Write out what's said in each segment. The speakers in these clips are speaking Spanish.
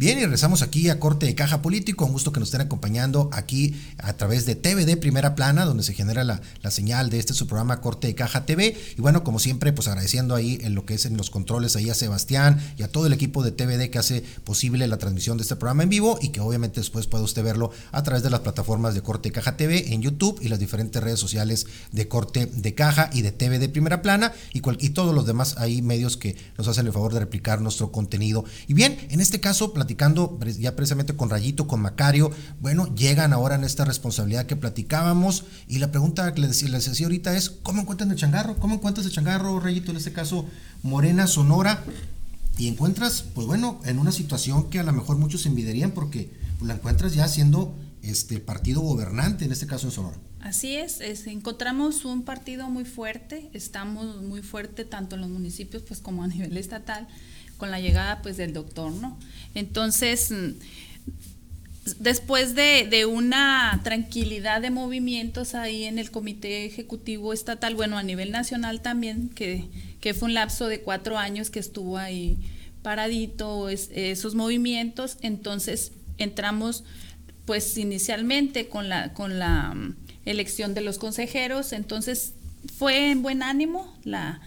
Bien, y regresamos aquí a Corte de Caja Político. Un gusto que nos estén acompañando aquí a través de TVD Primera Plana, donde se genera la, señal de este su programa Corte de Caja TV. Y bueno, como siempre, pues agradeciendo ahí en lo que es en los controles ahí a Sebastián y a todo el equipo de TVD que hace posible la transmisión de este programa en vivo y que obviamente después puede usted verlo a través de las plataformas de Corte de Caja TV en YouTube y las diferentes redes sociales de Corte de Caja y de TVD Primera Plana y, y todos los demás ahí medios que nos hacen el favor de replicar nuestro contenido. Y bien, en este caso, platicando ya precisamente con Rayito, con Macario, bueno, llegan ahora en esta responsabilidad que platicábamos y la pregunta que les decía, ahorita es, ¿cómo encuentran el changarro? ¿Cómo encuentras el changarro, Rayito, en este caso, Morena, Sonora? Y encuentras, pues bueno, en una situación que a lo mejor muchos envidiarían porque la encuentras ya siendo este partido gobernante, en este caso en Sonora. Así es, encontramos un partido muy fuerte, estamos muy fuerte tanto en los municipios pues como a nivel estatal con la llegada pues del doctor, ¿no? Entonces, mm, después de, una tranquilidad de movimientos ahí en el Comité Ejecutivo Estatal, bueno, a nivel nacional también, que, que fue un lapso de cuatro años que estuvo ahí paradito esos movimientos, entonces entramos pues inicialmente con la, con la mm, elección de los consejeros, entonces fue en buen ánimo la,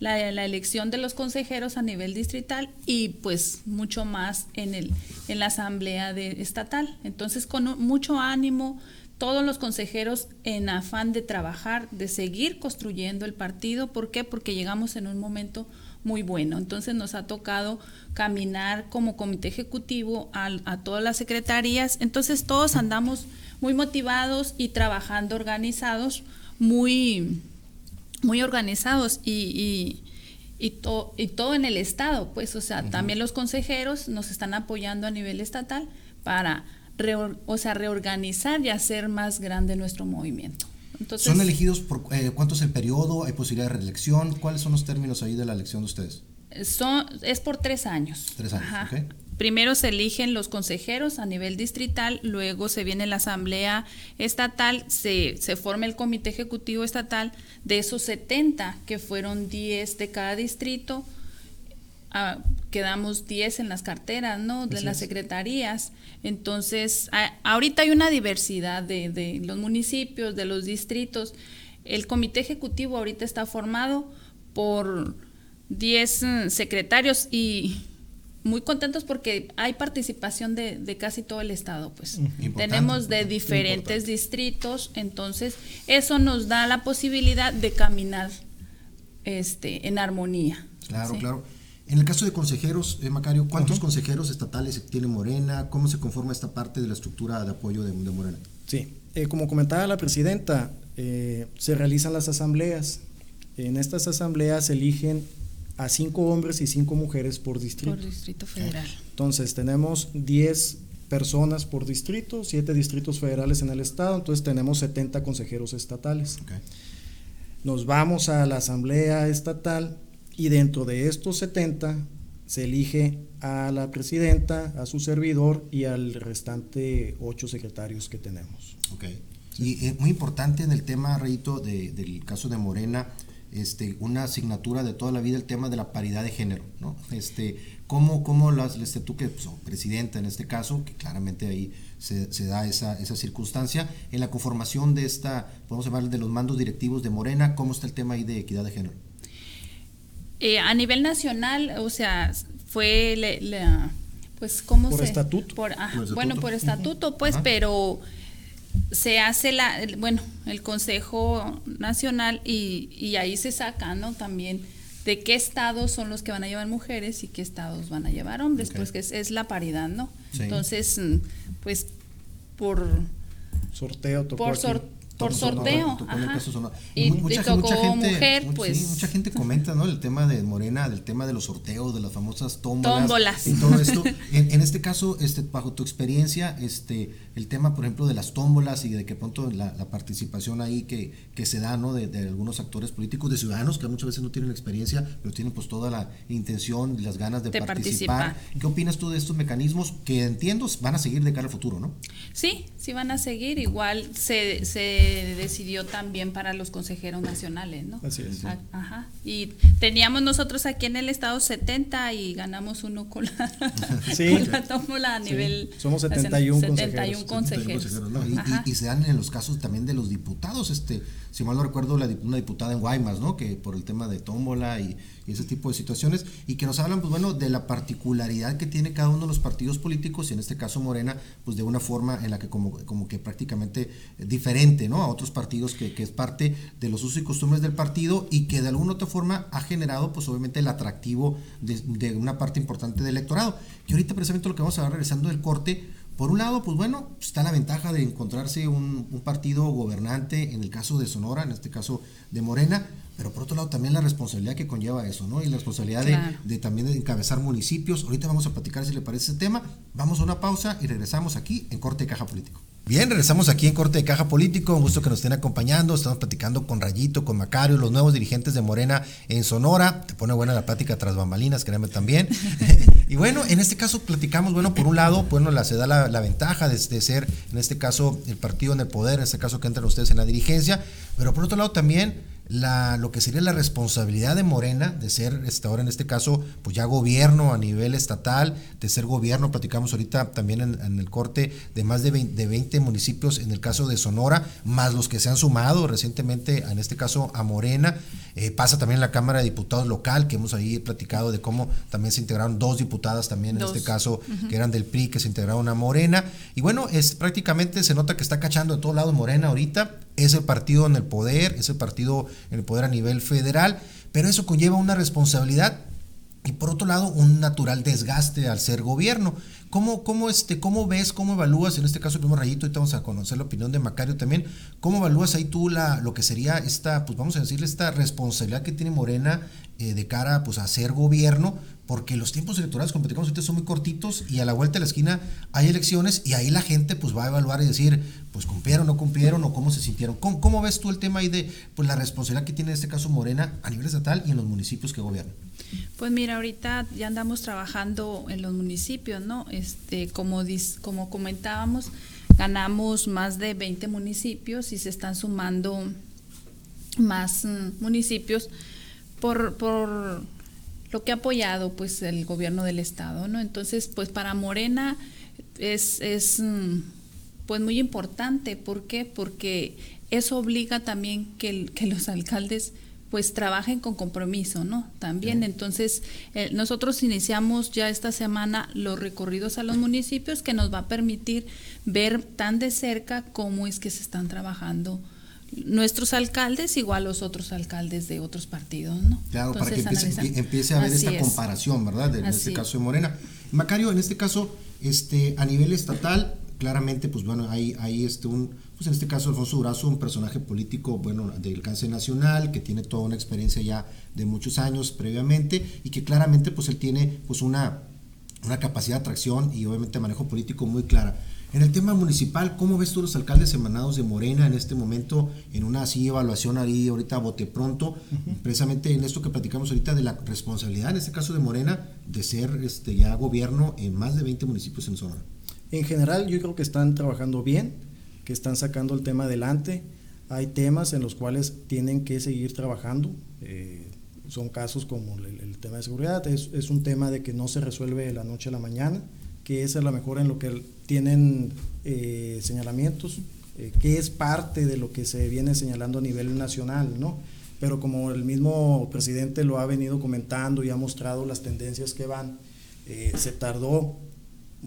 la, elección de los consejeros a nivel distrital y pues mucho más en, el, en la asamblea de, estatal. Entonces con mucho ánimo, todos los consejeros en afán de trabajar, de seguir construyendo el partido. ¿Por qué? Porque llegamos en un momento muy bueno. Entonces nos ha tocado caminar como comité ejecutivo a, a todas las secretarías. Entonces todos andamos muy motivados y trabajando organizados, muy muy organizados y, y, y, y, todo en el Estado, pues, o sea, también los consejeros nos están apoyando a nivel estatal para o sea, reorganizar y hacer más grande nuestro movimiento. Entonces, ¿Son elegidos por eh, cuánto es el periodo? ¿Hay posibilidad de reelección? ¿Cuáles son los términos ahí de la elección de ustedes? Son, es por tres años. Tres años, Primero se eligen los consejeros a nivel distrital, luego se viene la asamblea estatal, se, se forma el comité ejecutivo estatal, de esos 70 que fueron 10 de cada distrito, ah, quedamos 10 en las carteras, ¿no? De las secretarías. Entonces, ahorita hay una diversidad de, de los municipios, de los distritos. El comité ejecutivo ahorita está formado por 10 mm, secretarios y muy contentos porque hay participación de, casi todo el estado, pues mm, tenemos de diferentes distritos, entonces eso nos da la posibilidad de caminar este, en armonía. Claro, claro. En el caso de consejeros, eh, Macario, ¿cuántos consejeros estatales tiene Morena? ¿Cómo se conforma esta parte de la estructura de apoyo de, Morena? Sí, eh, como comentaba la presidenta, eh, se realizan las asambleas. En estas asambleas se eligen a cinco hombres y cinco mujeres por distrito. Por distrito federal. Entonces tenemos 10 personas por distrito, 7 distritos federales en el estado, entonces tenemos 70 consejeros estatales. Nos vamos a la asamblea estatal y dentro de estos 70 se elige a la presidenta, a su servidor y al restante ocho secretarios que tenemos. Ok. Y es muy importante en el tema, Rayito, del caso de Morena, este, una asignatura de toda la vida el tema de la paridad de género, ¿no? Este, ¿Cómo, cómo las, este, tú que pues, presidenta en este caso, que claramente ahí se, se, da esa, esa circunstancia, en la conformación de esta, podemos hablar de los mandos directivos de Morena, ¿cómo está el tema ahí de equidad de género? Eh, a nivel nacional, o sea, fue la, pues, ¿cómo por se? Estatuto. Por, Bueno, por estatuto, pues, pero se hace la, bueno, el Consejo Nacional y, y, ahí se saca, ¿no? También de qué estados son los que van a llevar mujeres y qué estados van a llevar hombres, pues que es, la paridad, ¿no? Entonces, mm, pues por sorteo, por sorteo por sorteo. Y, mucha, gente, mujer, pues. mucha gente comenta, ¿no? El tema de Morena, del tema de los sorteos, de las famosas tómbolas. tómbolas. Y todo esto. en, este caso, este, bajo tu experiencia, este, el tema, por ejemplo, de las tómbolas y de que pronto la, participación ahí que, que se da, ¿no? De, algunos actores políticos, de ciudadanos que muchas veces no tienen experiencia, pero tienen pues toda la intención y las ganas de, participar. ¿Qué opinas tú de estos mecanismos que entiendo van a seguir de cara al futuro, ¿no? Sí, sí van a seguir. Igual se, se decidió también para los consejeros nacionales, ¿no? Así es. Ah, ajá. Y teníamos nosotros aquí en el estado 70 y ganamos uno con la, sí, la tómbola a nivel... somos 71, 71 consejeros. y, se dan en los casos también de los diputados, este, si mal no recuerdo, una diputada en Guaymas, ¿no? Que por el tema de tómbola y, ese tipo de situaciones, y que nos hablan, pues bueno, de la particularidad que tiene cada uno de los partidos políticos, y en este caso Morena, pues de una forma en la que como, como que prácticamente diferente, ¿no? A otros partidos que, que es parte de los usos y costumbres del partido y que de alguna otra forma ha generado, pues obviamente, el atractivo de, de una parte importante del electorado. Y ahorita precisamente lo que vamos a ver regresando del corte, por un lado, pues bueno, está la ventaja de encontrarse un, partido gobernante, en el caso de Sonora, en este caso de Morena, pero por otro lado también la responsabilidad que conlleva eso, ¿no? Y la responsabilidad de, de, también de encabezar municipios. Ahorita vamos a platicar si le parece ese tema. Vamos a una pausa y regresamos aquí en Corte de Caja Político. Bien, regresamos aquí en Corte de Caja Político. Un gusto que nos estén acompañando. Estamos platicando con Rayito, con Macario, los nuevos dirigentes de Morena en Sonora. Te pone buena la plática tras bambalinas, créeme también. y bueno, en este caso platicamos, bueno, por un lado, bueno, la, se da la, ventaja de, de, ser, en este caso, el partido en el poder, en este caso que entran ustedes en la dirigencia, pero por otro lado también la, lo que sería la responsabilidad de Morena de ser este, ahora en este caso pues ya gobierno a nivel estatal, de ser gobierno, platicamos ahorita también en, el corte de más de 20, de 20, municipios en el caso de Sonora, más los que se han sumado recientemente en este caso a Morena, eh, pasa también la Cámara de Diputados local, que hemos ahí platicado de cómo también se integraron dos diputadas también en este caso que eran del PRI, que se integraron a Morena, y bueno, es prácticamente se nota que está cachando de todo lado Morena ahorita, es el partido en el poder, es el partido en el poder a nivel federal, pero eso conlleva una responsabilidad y por otro lado un natural desgaste al ser gobierno. ¿Cómo, cómo, este, cómo ves, cómo evalúas, en este caso, primer rayito, ahorita vamos a conocer la opinión de Macario también, cómo evalúas ahí tú la, lo que sería esta, pues vamos a decirle, esta responsabilidad que tiene Morena eh, de cara pues, a ser gobierno, porque los tiempos electorales, como platicamos ahorita, son muy cortitos y a la vuelta de la esquina hay elecciones y ahí la gente pues va a evaluar y decir, pues cumplieron, no cumplieron o cómo se sintieron. ¿Cómo, cómo ves tú el tema ahí de pues, la responsabilidad que tiene en este caso Morena a nivel estatal y en los municipios que gobiernan? Pues mira, ahorita ya andamos trabajando en los municipios, ¿no? Este, como, como comentábamos, ganamos más de 20 municipios y se están sumando más mm, municipios por, por lo que ha apoyado pues el gobierno del estado, ¿no? Entonces, pues para Morena es, es mm, pues muy importante, ¿por qué? Porque eso obliga también que, que los alcaldes pues trabajen con compromiso, ¿no? También, entonces, eh, nosotros iniciamos ya esta semana los recorridos a los municipios que nos va a permitir ver tan de cerca cómo es que se están trabajando nuestros alcaldes igual los otros alcaldes de otros partidos, ¿no? Claro, para que empiece, a haber esta comparación, ¿verdad? en este caso de Morena. Macario, en este caso, este, a nivel estatal, claramente, pues bueno, hay, hay este un, pues en este caso Alfonso Durazo, un personaje político, bueno, de alcance nacional, que tiene toda una experiencia ya de muchos años previamente y que claramente, pues él tiene, pues una, una capacidad de atracción y obviamente manejo político muy clara. En el tema municipal, ¿cómo ves tú los alcaldes emanados de Morena en este momento, en una así evaluación ahí ahorita bote pronto, precisamente en esto que platicamos ahorita de la responsabilidad, en este caso de Morena, de ser este ya gobierno en más de 20 municipios en Sonora? En general, yo creo que están trabajando bien, que están sacando el tema adelante. Hay temas en los cuales tienen que seguir trabajando. Eh, son casos como el, tema de seguridad, es, es un tema de que no se resuelve de la noche a la mañana que es a lo mejor en lo que tienen eh, señalamientos, eh, que es parte de lo que se viene señalando a nivel nacional, ¿no? Pero como el mismo presidente lo ha venido comentando y ha mostrado las tendencias que van, eh, se tardó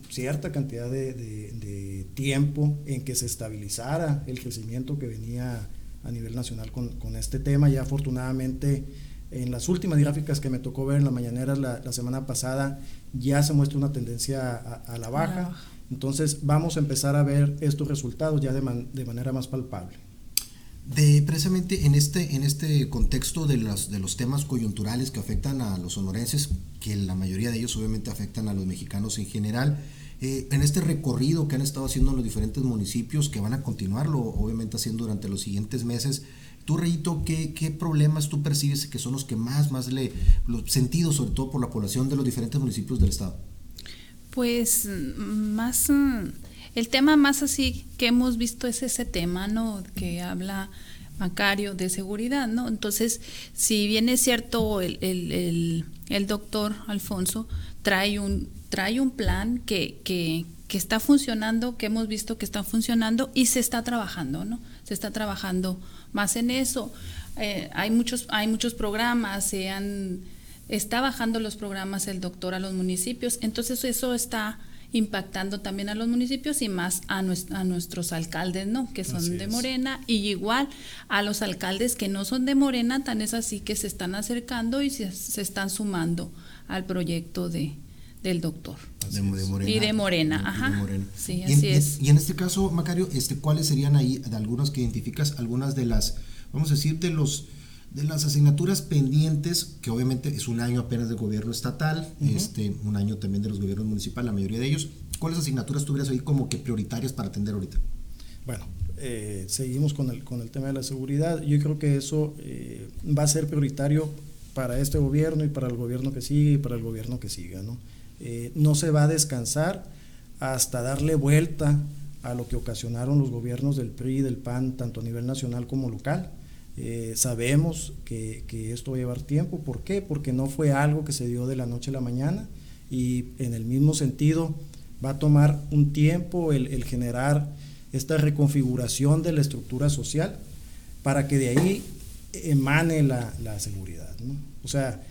cierta cantidad de, de, tiempo en que se estabilizara el crecimiento que venía a nivel nacional con, con este tema. Ya afortunadamente en las últimas gráficas que me tocó ver en la mañanera la, semana pasada, ya se muestra una tendencia a, la baja. Entonces vamos a empezar a ver estos resultados ya de, de manera más palpable. De, precisamente en este, en este contexto de los, de los temas coyunturales que afectan a los sonorenses, que la mayoría de ellos obviamente afectan a los mexicanos en general, eh, en este recorrido que han estado haciendo en los diferentes municipios, que van a continuarlo obviamente haciendo durante los siguientes meses, Tú, Reyito, ¿qué, ¿qué, problemas tú percibes que son los que más, más le, los sentidos, sobre todo por la población de los diferentes municipios del estado? Pues más, el tema más así que hemos visto es ese tema, ¿no? Que habla Macario de seguridad, ¿no? Entonces, si bien es cierto, el, el, el, el doctor Alfonso trae un, trae un plan que, que, que está funcionando, que hemos visto que está funcionando y se está trabajando, ¿no? Se está trabajando más en eso. Eh, hay, muchos, hay muchos programas, se han, está bajando los programas el doctor a los municipios, entonces eso está impactando también a los municipios y más a, a nuestros alcaldes, ¿no? Que son de Morena y igual a los alcaldes que no son de Morena, tan es así que se están acercando y se, se están sumando al proyecto de, del doctor. De, Morena. Y de Morena, ajá. Sí, y así en, es. Y en este caso, Macario, este, ¿cuáles serían ahí de algunos que identificas, algunas de las, vamos a decir, de los de las asignaturas pendientes, que obviamente es un año apenas del gobierno estatal, este, un año también de los gobiernos municipales, la mayoría de ellos, ¿cuáles asignaturas tuvieras ahí como que prioritarias para atender ahorita? Bueno, eh, seguimos con el, con el tema de la seguridad. Yo creo que eso eh, va a ser prioritario para este gobierno y para el gobierno que sigue y para el gobierno que siga. ¿no? Eh, no se va a descansar hasta darle vuelta a lo que ocasionaron los gobiernos del PRI y del PAN, tanto a nivel nacional como local. Eh, sabemos que, esto va a llevar tiempo. ¿Por qué? Porque no fue algo que se dio de la noche a la mañana y en el mismo sentido va a tomar un tiempo el, generar esta reconfiguración de la estructura social para que de ahí emane la, seguridad. O sea,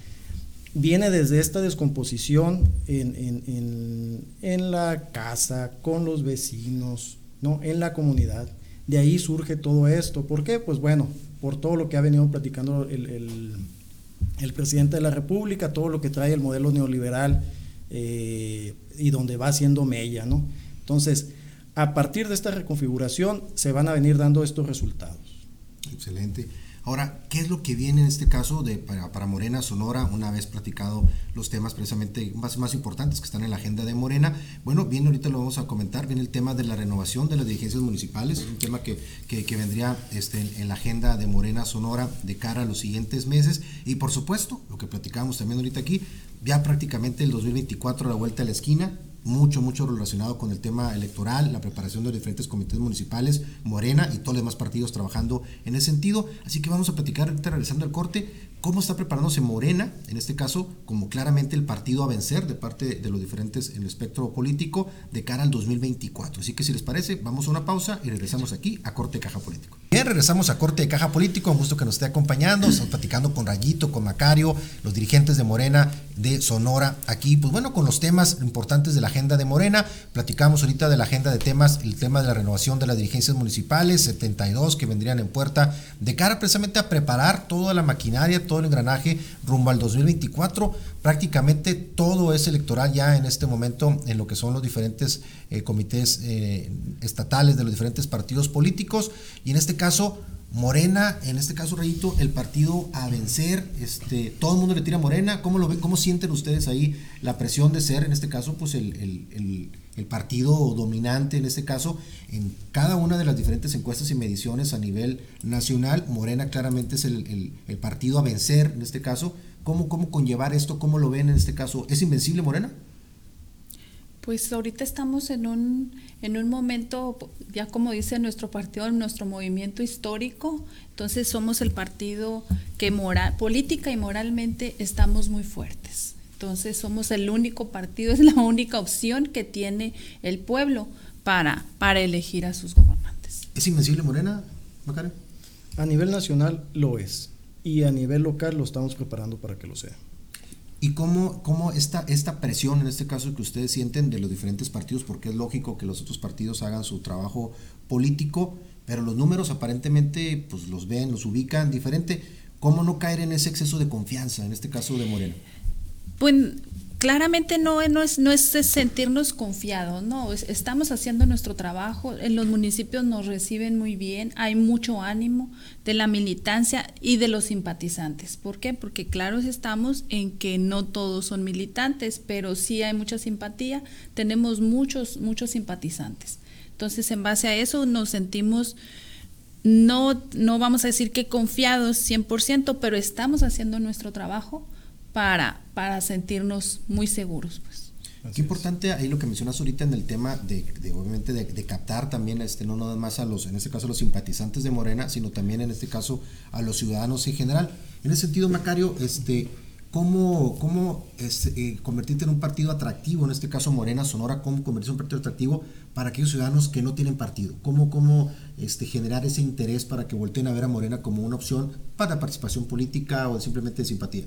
viene desde esta descomposición en, en, en, en, la casa, con los vecinos, ¿no? en la comunidad. De ahí surge todo esto. ¿Por qué? Pues bueno, por todo lo que ha venido platicando el, el, presidente de la República, todo lo que trae el modelo neoliberal eh, y donde va haciendo mella. ¿no? Entonces, a partir de esta reconfiguración se van a venir dando estos resultados. Excelente. Ahora, ¿qué es lo que viene en este caso de, para, Morena Sonora, una vez platicado los temas precisamente más, más importantes que están en la agenda de Morena? Bueno, viene ahorita lo vamos a comentar, viene el tema de la renovación de las dirigencias municipales, un tema que, que, vendría este, en, la agenda de Morena Sonora de cara a los siguientes meses. Y por supuesto, lo que platicamos también ahorita aquí, ya prácticamente el 2024 a la vuelta a la esquina, mucho, mucho relacionado con el tema electoral, la preparación de los diferentes comités municipales, Morena y todos los demás partidos trabajando en ese sentido. Así que vamos a platicar ahorita regresando al corte, cómo está preparándose Morena, en este caso, como claramente el partido a vencer de parte de los diferentes en el espectro político de cara al 2024. Así que si les parece, vamos a una pausa y regresamos aquí a Corte de Caja Político. Bien, regresamos a Corte de Caja Político, un gusto que nos esté acompañando, estamos platicando con Rayito, con Macario, los dirigentes de Morena de Sonora, aquí, pues bueno, con los temas importantes de la agenda de Morena, platicamos ahorita de la agenda de temas, el tema de la renovación de las dirigencias municipales, 72 que vendrían en puerta, de cara precisamente a preparar toda la maquinaria, todo el engranaje rumbo al 2024. Prácticamente todo es electoral ya en este momento en lo que son los diferentes eh, comités eh, estatales de los diferentes partidos políticos. Y en este caso, Morena, en este caso, Rayito, el partido a vencer, este, todo el mundo le tira Morena. ¿Cómo lo ven? ¿Cómo sienten ustedes ahí la presión de ser, en este caso, pues el, el partido dominante, en este caso, en cada una de las diferentes encuestas y mediciones a nivel nacional? Morena claramente es el, partido a vencer, en este caso. ¿Cómo, ¿Cómo conllevar esto? ¿Cómo lo ven en este caso? ¿Es invencible Morena? Pues ahorita estamos en un, en un momento, ya como dice nuestro partido, nuestro movimiento histórico, entonces somos el partido que moral, política y moralmente estamos muy fuertes. Entonces somos el único partido, es la única opción que tiene el pueblo para, para elegir a sus gobernantes. ¿Es invencible Morena, Macario? A nivel nacional lo es y a nivel local lo estamos preparando para que lo sea. ¿Y cómo, cómo esta, esta presión, en este caso, que ustedes sienten de los diferentes partidos, porque es lógico que los otros partidos hagan su trabajo político, pero los números aparentemente pues los ven, los ubican diferente, ¿cómo no caer en ese exceso de confianza, en este caso de Morena? Pues claramente no, no, es, no es sentirnos confiados, no, es, estamos haciendo nuestro trabajo, en los municipios nos reciben muy bien, hay mucho ánimo de la militancia y de los simpatizantes. ¿Por qué? Porque claro estamos en que no todos son militantes, pero sí hay mucha simpatía, tenemos muchos, muchos simpatizantes. Entonces, en base a eso nos sentimos no, no vamos a decir que confiados 100%, pero estamos haciendo nuestro trabajo para, para sentirnos muy seguros. Pues. Así Qué importante ahí lo que mencionas ahorita en el tema de, de obviamente de, de, captar también este no nada más a los en este caso a los simpatizantes de Morena, sino también en este caso a los ciudadanos en general. En ese sentido, Macario, este cómo, cómo es, eh, convertirte en un partido atractivo, en este caso Morena, Sonora, cómo convertirse en un partido atractivo para aquellos ciudadanos que no tienen partido, cómo, cómo este, generar ese interés para que volteen a ver a Morena como una opción para participación política o simplemente de simpatía.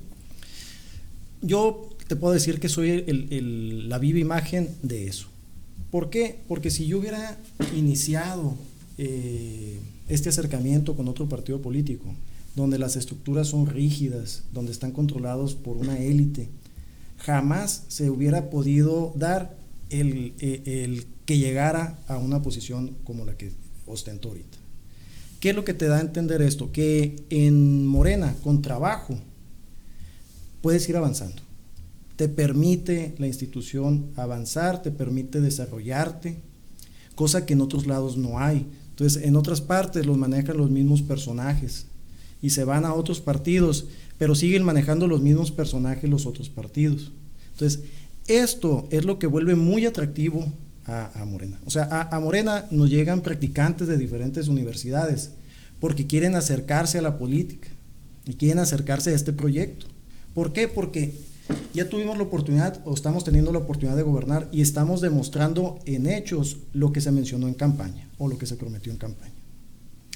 Yo te puedo decir que soy la viva imagen de eso. ¿Por qué? Porque si yo hubiera iniciado eh, este acercamiento con otro partido político, donde las estructuras son rígidas, donde están controlados por una élite, jamás se hubiera podido dar el, el, que llegara a una posición como la que ostento ahorita. ¿Qué es lo que te da a entender esto? Que en Morena, con trabajo, puedes ir avanzando. Te permite la institución avanzar, te permite desarrollarte, cosa que en otros lados no hay. Entonces, en otras partes los manejan los mismos personajes y se van a otros partidos, pero siguen manejando los mismos personajes los otros partidos. Entonces, esto es lo que vuelve muy atractivo a, Morena. O sea, a, Morena nos llegan practicantes de diferentes universidades porque quieren acercarse a la política y quieren acercarse a este proyecto. ¿Por qué? Porque ya tuvimos la oportunidad o estamos teniendo la oportunidad de gobernar y estamos demostrando en hechos lo que se mencionó en campaña o lo que se prometió en campaña.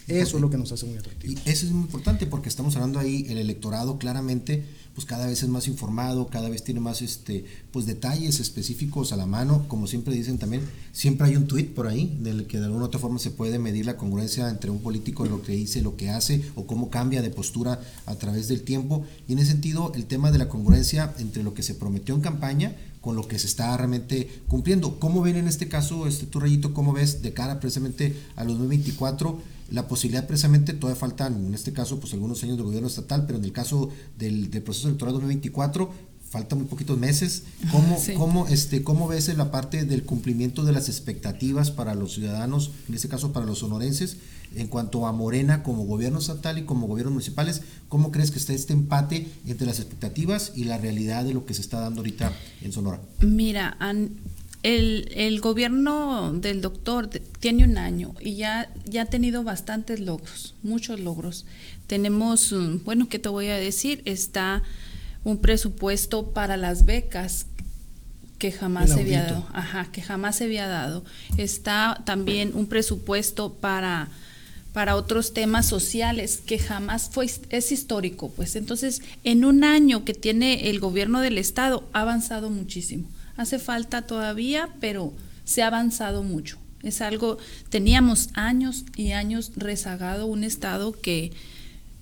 Eso es lo que nos hace muy atractivos. Y eso es muy importante porque estamos hablando ahí, el electorado claramente pues cada vez es más informado, cada vez tiene más este pues detalles específicos a la mano, como siempre dicen también, siempre hay un tweet por ahí del que de alguna otra forma se puede medir la congruencia entre un político lo que dice, lo que hace o cómo cambia de postura a través del tiempo y en ese sentido el tema de la congruencia entre lo que se prometió en campaña con lo que se está realmente cumpliendo. ¿Cómo ven en este caso, este tu rayito, cómo ves de cara precisamente a los 2024? La posibilidad precisamente, todavía faltan en este caso pues algunos años de gobierno estatal, pero en el caso del, proceso electoral 2024 faltan muy poquitos meses. ¿Cómo, cómo, este, ¿Cómo ves la parte del cumplimiento de las expectativas para los ciudadanos, en este caso para los sonorenses, en cuanto a Morena como gobierno estatal y como gobiernos municipales? ¿Cómo crees que está este empate entre las expectativas y la realidad de lo que se está dando ahorita en Sonora? Mira, el, gobierno del doctor tiene un año y ya, ya ha tenido bastantes logros, muchos logros. Tenemos, mm, bueno, ¿qué te voy a decir? Está un presupuesto para las becas que jamás se había dado. Ajá, que jamás se había dado. Está también un presupuesto para para otros temas sociales que jamás fue es histórico, pues entonces en un año que tiene el gobierno del estado ha avanzado muchísimo. Hace falta todavía, pero se ha avanzado mucho. Es algo, teníamos años y años rezagado un Estado que,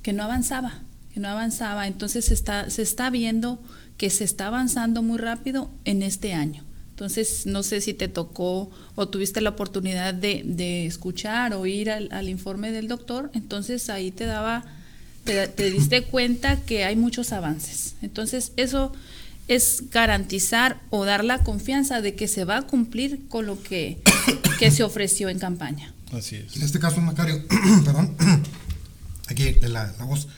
que no avanzaba, que no avanzaba. Entonces se está, se está viendo que se está avanzando muy rápido en este año. Entonces, no sé si te tocó o tuviste la oportunidad de, de escuchar o ir al, informe del doctor, entonces ahí te daba, te, te diste cuenta que hay muchos avances. Entonces, eso es garantizar o dar la confianza de que se va a cumplir con lo que, se ofreció en campaña. Así es. En este caso, Macario, perdón, aquí la, la voz,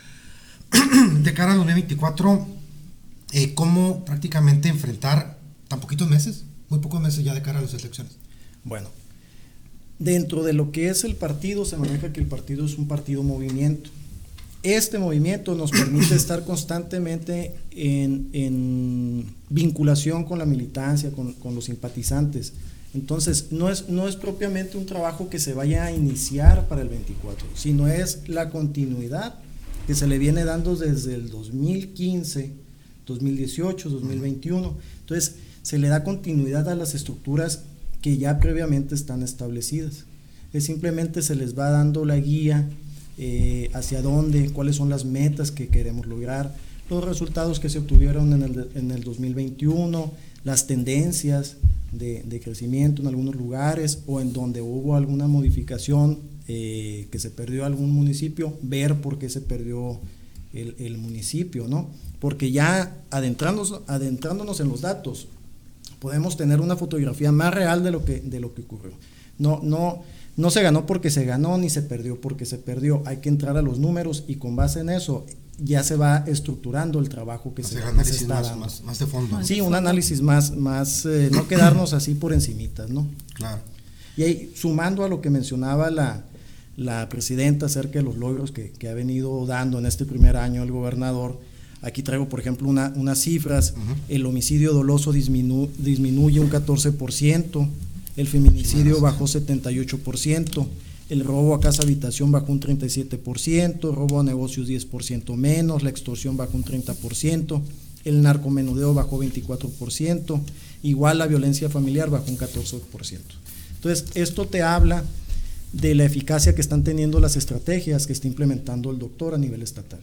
de cara al 2024, eh, ¿cómo prácticamente enfrentar tan poquitos meses, muy pocos meses ya de cara a las elecciones? Bueno, dentro de lo que es el partido, se maneja que el partido es un partido movimiento. Este movimiento nos permite estar constantemente en, vinculación con la militancia, con, los simpatizantes. Entonces, no es, no es propiamente un trabajo que se vaya a iniciar para el 24, sino es la continuidad que se le viene dando desde el 2015, 2018, 2021. Entonces, se le da continuidad a las estructuras que ya previamente están establecidas. Es simplemente se les va dando la guía eh, hacia dónde, cuáles son las metas que queremos lograr, los resultados que se obtuvieron en el, en el 2021, las tendencias de, crecimiento en algunos lugares o en donde hubo alguna modificación eh, que se perdió algún municipio, ver por qué se perdió el, el municipio, ¿no? Porque ya adentrándonos, adentrándonos en los datos, podemos tener una fotografía más real de lo que, de lo que ocurrió. No, no, no se ganó porque se ganó, ni se perdió porque se perdió. Hay que entrar a los números y con base en eso ya se va estructurando el trabajo que se, está dando. Más, de fondo. Sí, un análisis más, más eh, no quedarnos así por encimitas, ¿no? Claro. Y ahí, sumando a lo que mencionaba la, la presidenta acerca de los logros que, que, ha venido dando en este primer año el gobernador, Aquí traigo, por ejemplo, una, unas cifras. El homicidio doloso disminuye un 14%, el feminicidio bajó 78%, el robo a casa habitación bajó un 37%, robo a negocios 10% menos, la extorsión bajó un 30%, el narcomenudeo bajó 24%, igual la violencia familiar bajó un 14%. Entonces, esto te habla de la eficacia que están teniendo las estrategias que está implementando el doctor a nivel estatal.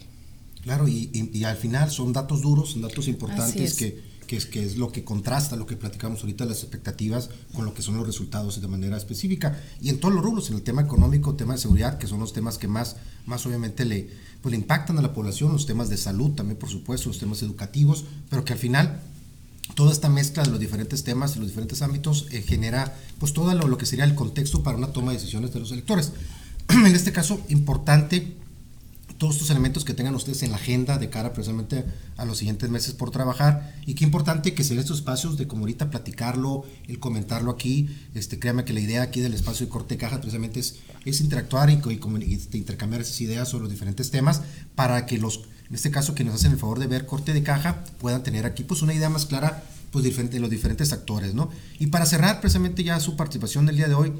Claro, y, al final son datos duros, son datos importantes que, que, es, que es lo que contrasta lo que platicamos ahorita, las expectativas con lo que son los resultados de manera específica. Y en todos los rubros, en el tema económico, tema de seguridad, que son los temas que más, más obviamente le, pues, le impactan a la población, los temas de salud también, por supuesto, los temas educativos, pero que al final toda esta mezcla de los diferentes temas y los diferentes ámbitos eh, genera pues todo lo, lo, que sería el contexto para una toma de decisiones de los electores. en este caso, importante todos estos elementos que tengan ustedes en la agenda de cara precisamente a los siguientes meses por trabajar y qué importante que se estos espacios de como ahorita platicarlo, el comentarlo aquí, este, créame que la idea aquí del espacio de corte caja precisamente es, es interactuar y, y, este, intercambiar esas ideas sobre los diferentes temas para que los en este caso que nos hacen el favor de ver corte de caja, puedan tener aquí pues una idea más clara pues de los diferentes actores, ¿no? Y para cerrar precisamente ya su participación del día de hoy,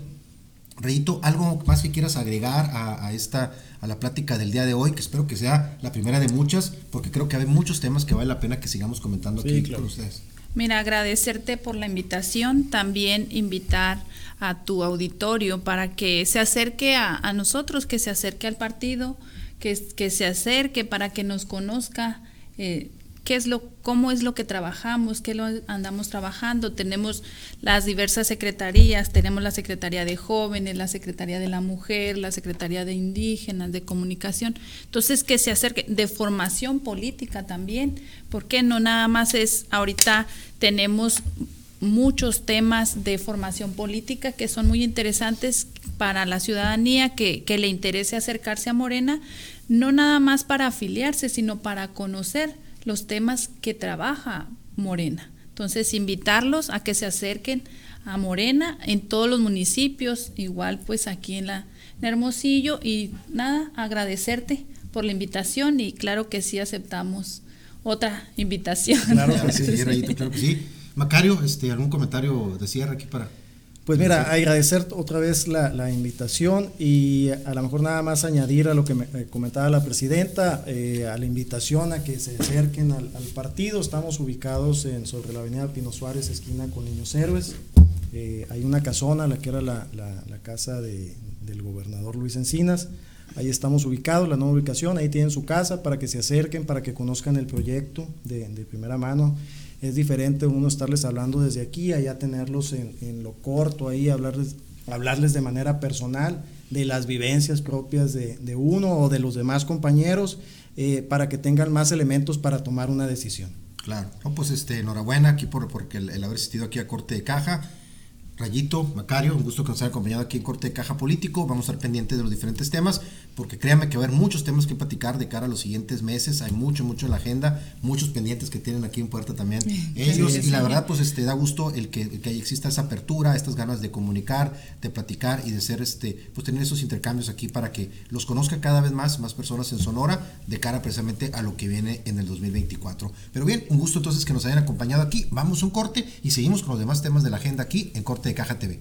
Reyito, ¿algo más que quieras agregar a, esta, a la plática del día de hoy? Que espero que sea la primera de muchas, porque creo que hay muchos temas que vale la pena que sigamos comentando aquí con ustedes. Mira, agradecerte por la invitación, también invitar a tu auditorio para que se acerque a, a nosotros, que se acerque al partido, que, que se acerque para que nos conozca eh, qué es lo, cómo es lo que trabajamos, qué lo andamos trabajando. Tenemos las diversas secretarías, tenemos la Secretaría de Jóvenes, la Secretaría de la Mujer, la Secretaría de Indígenas, de Comunicación. Entonces, que se acerque, de formación política también, porque no nada más es, ahorita tenemos muchos temas de formación política que son muy interesantes para la ciudadanía que, que le interese acercarse a Morena, no nada más para afiliarse, sino para conocer los temas que trabaja Morena. Entonces, invitarlos a que se acerquen a Morena en todos los municipios, igual pues aquí en la Hermosillo y nada, agradecerte por la invitación y claro que sí aceptamos otra invitación. Claro que sí, claro que sí. Macario, este, ¿algún comentario de cierre aquí para pues mira, agradecer otra vez la, invitación y a lo mejor nada más añadir a lo que me eh, comentaba la presidenta, eh, a la invitación a que se acerquen al, partido. Estamos ubicados en, sobre la avenida Pino Suárez, esquina con Niños Héroes. Eh, hay una casona, la que era la, casa del gobernador Luis Encinas. Ahí estamos ubicados, la nueva ubicación, ahí tienen su casa para que se acerquen, para que conozcan el proyecto de, de primera mano es diferente uno estarles hablando desde aquí, allá tenerlos en, lo corto, ahí hablarles, hablarles de manera personal de las vivencias propias de, uno o de los demás compañeros eh, para que tengan más elementos para tomar una decisión. Claro, pues este, enhorabuena aquí por porque el, haber asistido aquí a corte de caja. Rayito, Macario, un gusto que nos haya acompañado aquí en Corte de Caja Político. Vamos a estar pendientes de los diferentes temas, porque créanme que va a haber muchos temas que platicar de cara a los siguientes meses. Hay mucho, mucho en la agenda, muchos pendientes que tienen aquí en puerta también ellos. y la verdad, pues este da gusto el que, que exista esa apertura, estas ganas de comunicar, de platicar y de ser este, pues tener esos intercambios aquí para que los conozca cada vez más, más personas en Sonora, de cara precisamente a lo que viene en el 2024. Pero bien, un gusto entonces que nos hayan acompañado aquí. Vamos a un corte y seguimos con los demás temas de la agenda aquí en Corte de Caja TV.